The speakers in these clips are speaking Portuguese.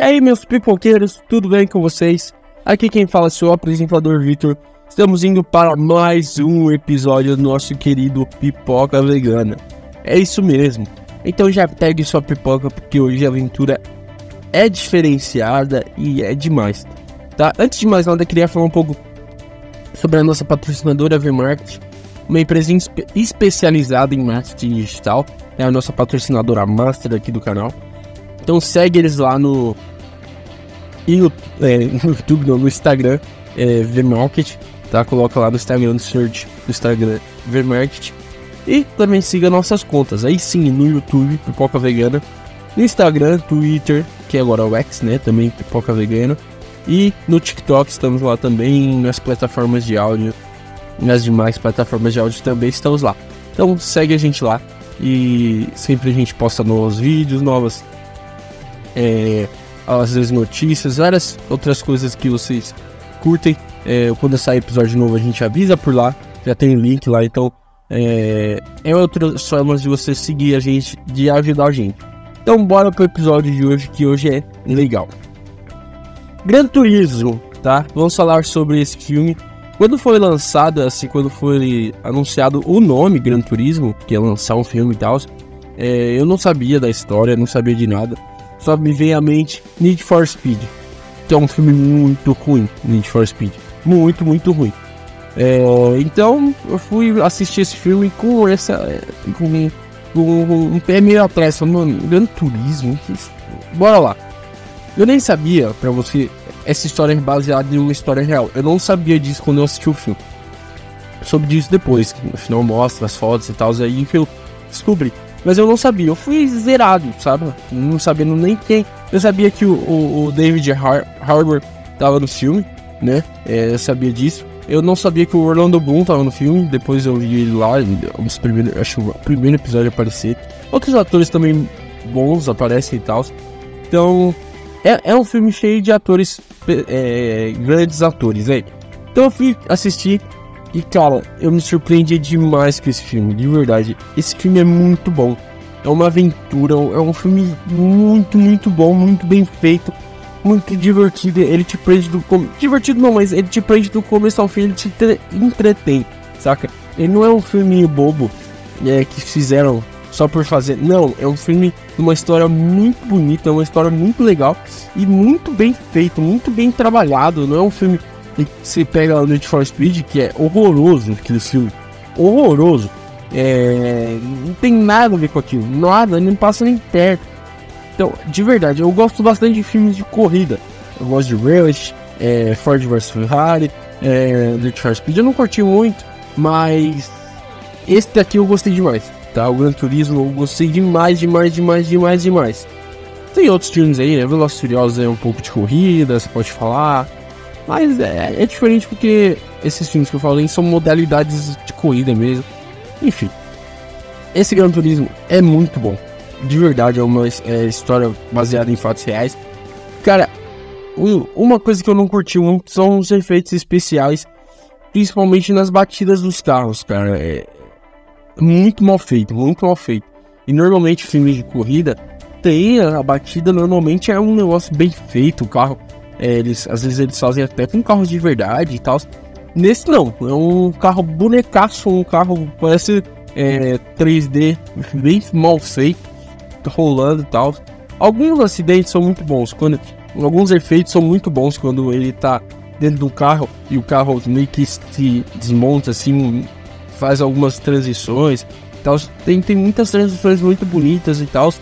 E aí, meus pipoqueiros, tudo bem com vocês? Aqui quem fala é o apresentador Vitor. Estamos indo para mais um episódio do nosso querido Pipoca Vegana. É isso mesmo. Então já pegue sua pipoca porque hoje a aventura é diferenciada e é demais. Tá? Antes de mais nada, queria falar um pouco sobre a nossa patrocinadora VMarket, uma empresa especializada em marketing digital. É a nossa patrocinadora master aqui do canal. Então segue eles lá no, no, é, no YouTube, no Instagram, é, VMarket, tá? Coloca lá no Instagram, no search do Instagram VMarket. E também siga nossas contas, aí sim, no YouTube, Pipoca Vegana, no Instagram, Twitter, que é agora o X, né? Também Pipoca Vegana. E no TikTok estamos lá também, nas plataformas de áudio, nas demais plataformas de áudio também estamos lá. Então segue a gente lá e sempre a gente posta novos vídeos, novas é, às vezes notícias, várias outras coisas que vocês curtem. É, quando sair episódio novo a gente avisa por lá, já tem link lá, então é, é outras formas de você seguir a gente, de ajudar a gente. Então bora pro episódio de hoje, que hoje é legal. Gran Turismo, tá? Vamos falar sobre esse filme. Quando foi lançado, assim, quando foi anunciado o nome Gran Turismo, que ia lançar um filme e tal, é, eu não sabia da história, não sabia de nada. Só me veio à mente Need for Speed, que é um filme muito ruim, Need for Speed. Muito, muito ruim. É, então eu fui assistir esse filme com essa. com, com um pé meio atrás, falando, Gran Turismo. Bora lá. Eu nem sabia, pra você, essa história é baseada em uma história real. Eu não sabia disso quando eu assisti o filme. Soube disso depois, que no final mostra as fotos e tal, aí que eu descobri. Mas eu não sabia, eu fui zerado, sabe? Não sabendo nem quem. Eu sabia que o, o, o David Har Harbour tava no filme, né? É, eu sabia disso. Eu não sabia que o Orlando Bloom tava no filme, depois eu vi ele lá, os primeiros, acho o primeiro episódio aparecer. Outros atores também bons aparecem e tal. Então, é, é um filme cheio de atores, é, grandes atores, né? Então eu fui assistir e, cara, eu me surpreendi demais com esse filme, de verdade. Esse filme é muito bom. É uma aventura, é um filme muito, muito bom, muito bem feito muito divertido. Ele te prende do começo. Divertido não, mas ele te prende do começo ao fim, ele te entretém, saca? Ele não é um filme bobo é, que fizeram só por fazer. Não, é um filme de uma história muito bonita, é uma história muito legal e muito bem feito, muito bem trabalhado. Não é um filme que você pega o Need for Speed, que é horroroso aquele filme. Horroroso. É, não tem nada a ver com aquilo, nada, não passa nem perto. Então, de verdade, eu gosto bastante de filmes de corrida. Eu gosto de Rush, é, Ford vs Ferrari, é, The for Speed. Eu não curti muito, mas esse daqui eu gostei demais, tá? O Gran Turismo eu gostei demais, demais, demais, demais, demais. Tem outros filmes aí, né? Furiosos é um pouco de corrida, você pode falar. Mas é, é diferente porque esses filmes que eu falei são modalidades de corrida mesmo. Enfim, esse Gran Turismo é muito bom de verdade, é uma é, história baseada em fatos reais. Cara, uma coisa que eu não curti muito são os efeitos especiais, principalmente nas batidas dos carros, cara. É muito mal feito, muito mal feito. E normalmente filmes de corrida tem a batida, normalmente é um negócio bem feito, o carro. Eles, às vezes eles fazem até com carros de verdade e tal. Nesse não, é um carro bonecaço, um carro parece é, 3D bem mal feito rolando e tal. Alguns acidentes são muito bons, quando alguns efeitos são muito bons quando ele tá dentro do carro e o carro meio que se desmonta assim, faz algumas transições e tal. Tem, tem muitas transições muito bonitas e tal.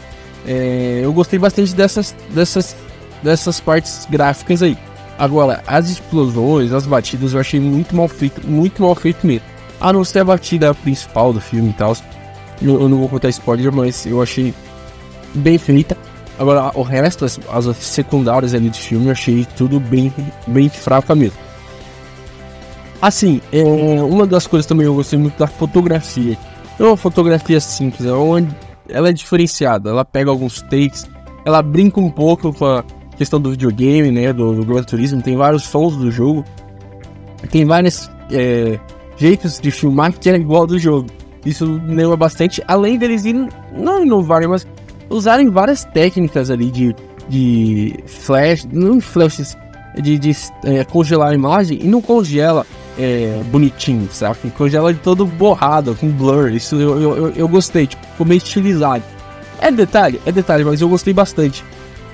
É, eu gostei bastante dessas, dessas, dessas partes gráficas aí. Agora, as explosões, as batidas eu achei muito mal feito, muito mal feito mesmo. A não ser a batida principal do filme e tal. Eu, eu não vou contar spoiler, mas eu achei bem feita. Agora, o resto, as, as secundárias ali do filme, eu achei tudo bem, bem fraca mesmo. Assim, é, uma das coisas também eu gostei muito da fotografia. É uma fotografia simples, é uma, ela é diferenciada, ela pega alguns takes, ela brinca um pouco com a questão do videogame, né, do, do Gran Turismo, tem vários sons do jogo, tem vários é, jeitos de filmar que é igual do jogo. Isso lembra bastante, além deles irem, não inovarem, mas usarem várias técnicas ali de de flash, não flashes, de, de é, congelar a imagem e não congela é, bonitinho, sabe? Congela de todo borrado, com blur. Isso eu, eu, eu gostei, tipo, ficou meio estilizado. É detalhe, é detalhe, mas eu gostei bastante.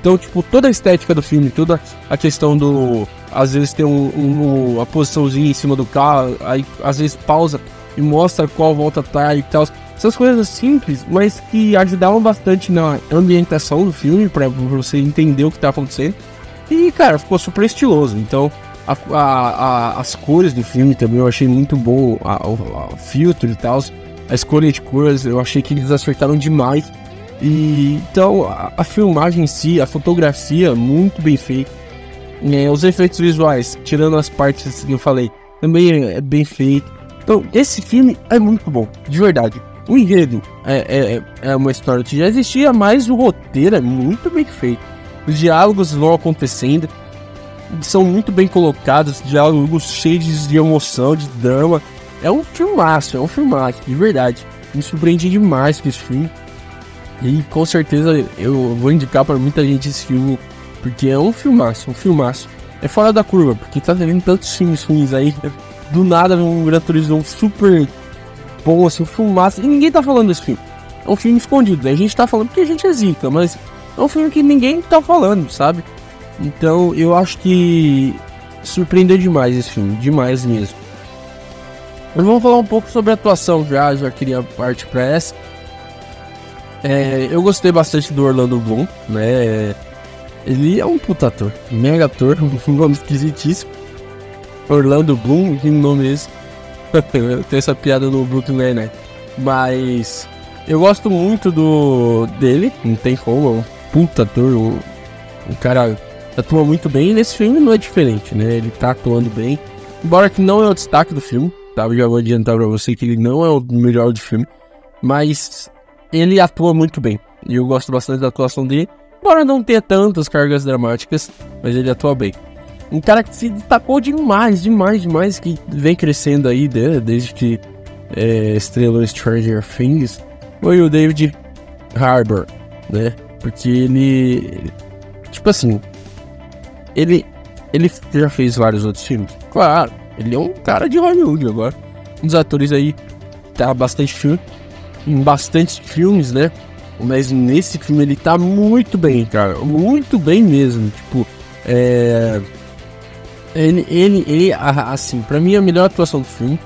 Então, tipo, toda a estética do filme, toda a questão do. Às vezes tem um, um, uma posiçãozinha em cima do carro, aí às vezes pausa e mostra qual volta tá e tal. Essas coisas simples, mas que ajudavam bastante na ambientação do filme, para você entender o que tá acontecendo. E, cara, ficou super estiloso. Então, a, a, a, as cores do filme também eu achei muito bom. o filtro e tal. A escolha de cores, eu achei que eles acertaram demais. E então a, a filmagem em si, a fotografia, muito bem feita. É, os efeitos visuais, tirando as partes que eu falei, também é, é bem feito. Então, esse filme é muito bom, de verdade. O enredo é, é, é uma história que já existia, mas o roteiro é muito bem feito. Os diálogos vão acontecendo, são muito bem colocados, diálogos cheios de emoção, de drama. É um filmaço, é um filmaço, de verdade. Me surpreendi demais com esse filme. E com certeza eu vou indicar para muita gente esse filme, porque é um filmaço, um filmaço. É fora da curva, porque tá vendo tantos filmes ruins aí. Do nada um Gran Turismo super bom, assim, um filmaço. E ninguém tá falando desse filme. É um filme escondido. A gente tá falando porque a gente hesita, mas é um filme que ninguém tá falando, sabe? Então eu acho que surpreendeu demais esse filme, demais mesmo. Mas vamos falar um pouco sobre a atuação já, já queria parte para essa. É, eu gostei bastante do Orlando Bloom, né? Ele é um puta ator, mega ator, um nome esquisitíssimo. Orlando Bloom, que nome é esse? Tem essa piada no Brooklyn Nine-Nine. Mas eu gosto muito do dele, não tem como, é um puta ator, um cara atua muito bem e nesse filme não é diferente, né? Ele tá atuando bem. Embora que não é o destaque do filme, tá? Eu já vou adiantar pra você que ele não é o melhor do filme. Mas ele atua muito bem. E eu gosto bastante da atuação dele. Embora não tenha tantas cargas dramáticas, mas ele atua bem. Um cara que se destacou demais, demais, demais, que vem crescendo aí né, desde que é, estrelou Stranger Things, foi o David Harbour, né? Porque ele. Tipo assim, ele, ele já fez vários outros filmes? Claro, ele é um cara de Hollywood agora. Um dos atores aí tá bastante filme, em bastante filmes, né? Mas nesse filme ele tá muito bem, cara. Muito bem mesmo. Tipo, é. Ele, ele, ele assim, pra mim a melhor atuação do filme,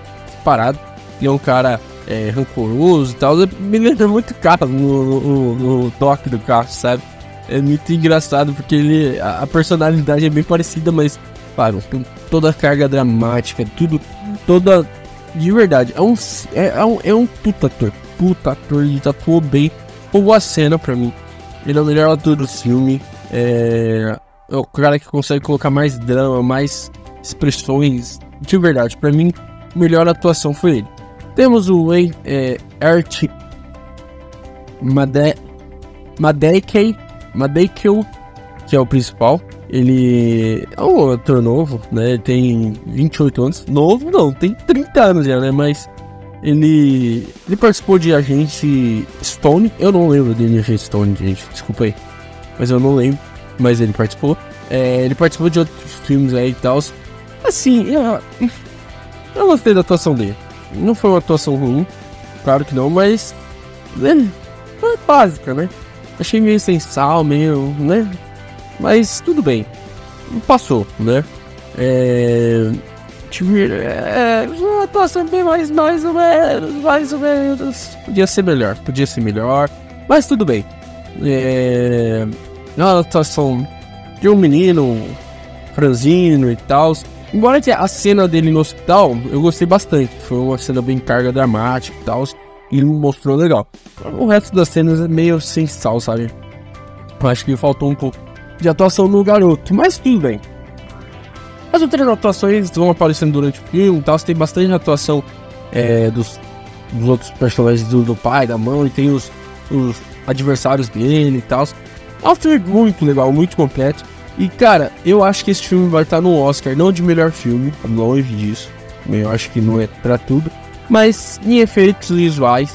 parado. Ele é um cara é, rancoroso e tal. Me lembra muito cara no, no, no toque do carro, sabe? é muito engraçado porque ele a, a personalidade é bem parecida, mas claro, tem toda a carga dramática, tudo, toda de verdade. É um é, é um, é um puta ator, puta ator, ele atuou bem, roubou a cena pra mim. Ele é o melhor ator do filme. É, é o cara que consegue colocar mais drama, mais expressões. De verdade, pra mim, a melhor atuação foi ele. Temos o é, Art Made Madekei Madeikel, que é o principal, ele é um ator novo, né? Ele tem 28 anos. Novo não, tem 30 anos já, né? Mas ele, ele participou de Agente Stone. Eu não lembro dele Agente Stone, gente. Desculpa aí. Mas eu não lembro. Mas ele participou. É, ele participou de outros filmes aí e tal. Assim, eu, eu gostei da atuação dele. Não foi uma atuação ruim, claro que não, mas. Né, foi básica, né? Achei meio sem sal, meio, né? Mas tudo bem. Passou, né? É. É. Uma atuação bem mais, mais ou menos. Mais ou menos. Podia ser melhor. Podia ser melhor. Mas tudo bem. É. Uma atuação de um menino franzino e tal. Embora a cena dele no hospital, eu gostei bastante. Foi uma cena bem carga dramática e tal e mostrou legal. O resto das cenas é meio sem sal, sabe? Acho que faltou um pouco de atuação no garoto, mas tudo bem. As outras atuações vão aparecendo durante o filme e tal, tem bastante atuação é, dos, dos, outros personagens do, do, pai, da mãe, tem os, os adversários dele e tal. É um filme muito legal, muito completo. E cara, eu acho que esse filme vai estar no Oscar, não de melhor filme, longe disso. Eu acho que não é pra tudo. Mas em efeitos visuais,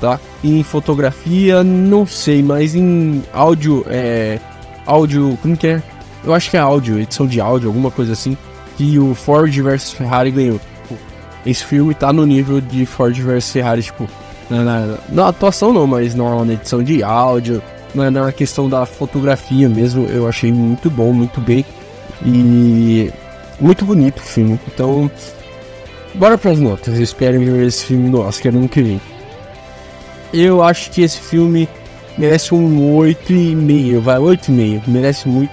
tá? Em fotografia, não sei, mas em áudio, é, áudio. Como que é? Eu acho que é áudio, edição de áudio, alguma coisa assim. Que o Ford vs Ferrari ganhou. Tipo, esse filme tá no nível de Ford vs Ferrari, tipo, na, na, na atuação não, mas na, na edição de áudio, na, na questão da fotografia mesmo, eu achei muito bom, muito bem. E muito bonito o filme. Então, bora pras notas. Espero ver esse filme no Oscar ano que vem. Eu acho que esse filme merece um 8,5, vai, 8,5, merece muito.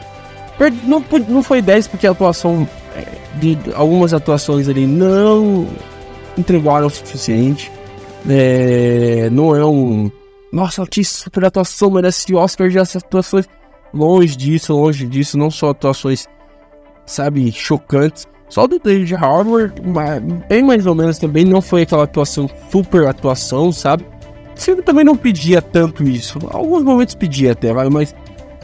Não, não foi 10 porque a atuação é, de algumas atuações ali não entregaram o suficiente. É, não é um. Nossa, altíssima super atuação, merece Oscar de atuações. Longe disso, longe disso, não só atuações, sabe, chocantes. Só do David Harbour, bem mais ou menos também, não foi aquela atuação, super atuação, sabe? O também não pedia tanto isso. Alguns momentos pedia até, mas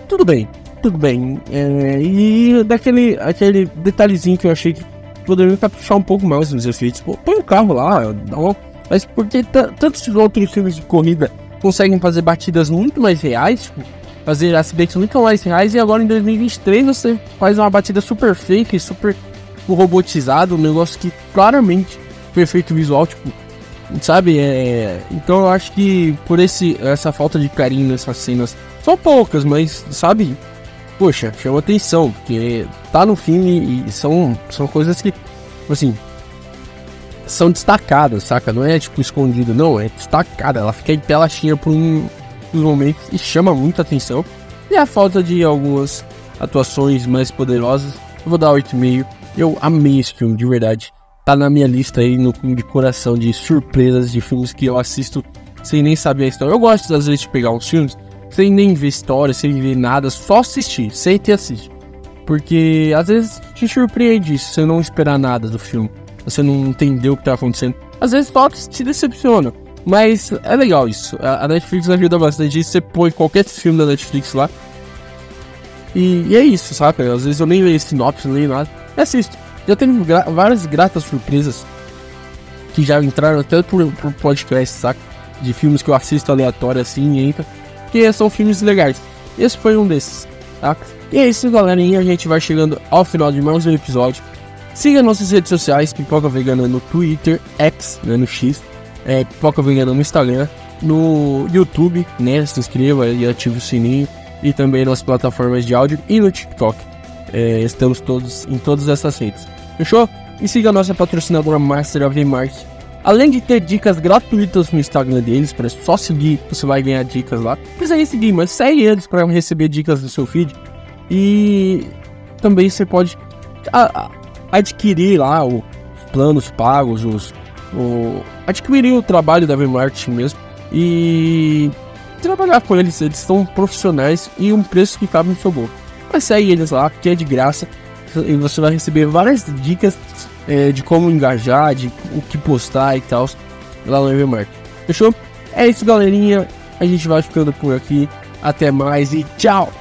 tudo bem, tudo bem. É, e daquele aquele detalhezinho que eu achei que poderia caprichar um pouco mais nos efeitos. Pô, põe o carro lá, dá uma, mas porque tantos outros filmes de corrida conseguem fazer batidas muito mais reais, tipo, fazer acidentes muito mais reais, e agora em 2023 você faz uma batida super fake, super robotizado, um negócio que claramente foi efeito visual, tipo, Sabe? É... Então eu acho que por esse, essa falta de carinho nessas cenas, são poucas, mas, sabe? Poxa, chama atenção, porque tá no filme e são, são coisas que, assim, são destacadas, saca? Não é tipo escondido, não, é destacada. Ela fica em pelastinha por um, uns momentos e chama muita atenção. E a falta de algumas atuações mais poderosas, eu vou dar 8,5. Eu amei esse filme, de verdade tá na minha lista aí no de coração de surpresas de filmes que eu assisto sem nem saber a história. Eu gosto às vezes de pegar uns filmes sem nem ver história, sem ver nada, só assistir, sem ter assistir. Porque às vezes te surpreende isso, você não esperar nada do filme, você não entendeu o que tá acontecendo. Às vezes só te decepciona, mas é legal isso. A Netflix ajuda bastante isso, você põe qualquer filme da Netflix lá. E, e é isso, sabe? Às vezes eu nem leio sinopse, nem nada, e assisto. Já teve gra várias gratas surpresas que já entraram até por podcast, saca? De filmes que eu assisto aleatório assim e entra. Que são filmes legais. Esse foi um desses, tá? E é isso, galerinha. A gente vai chegando ao final de mais um episódio. Siga nossas redes sociais, Pipoca Vegana no Twitter, X, né, no X, é, Pipoca Vegana no Instagram, no YouTube, né? Se inscreva e ative o sininho. E também nas plataformas de áudio e no TikTok. É, estamos todos em todas essas redes. Fechou? E siga a nossa patrocinadora Master of the Market. Além de ter dicas gratuitas no Instagram deles, para só seguir, você vai ganhar dicas lá. Precisa seguir, mas segue eles para receber dicas do seu feed. E também você pode adquirir lá os planos pagos, os, o, adquirir o trabalho da V-Marketing mesmo. E trabalhar com eles, eles são profissionais e um preço que cabe no seu bolso. Mas segue eles lá, que é de graça e você vai receber várias dicas é, de como engajar, de o que postar e tal lá no Evermark. Fechou? É isso, galerinha. A gente vai ficando por aqui. Até mais e tchau!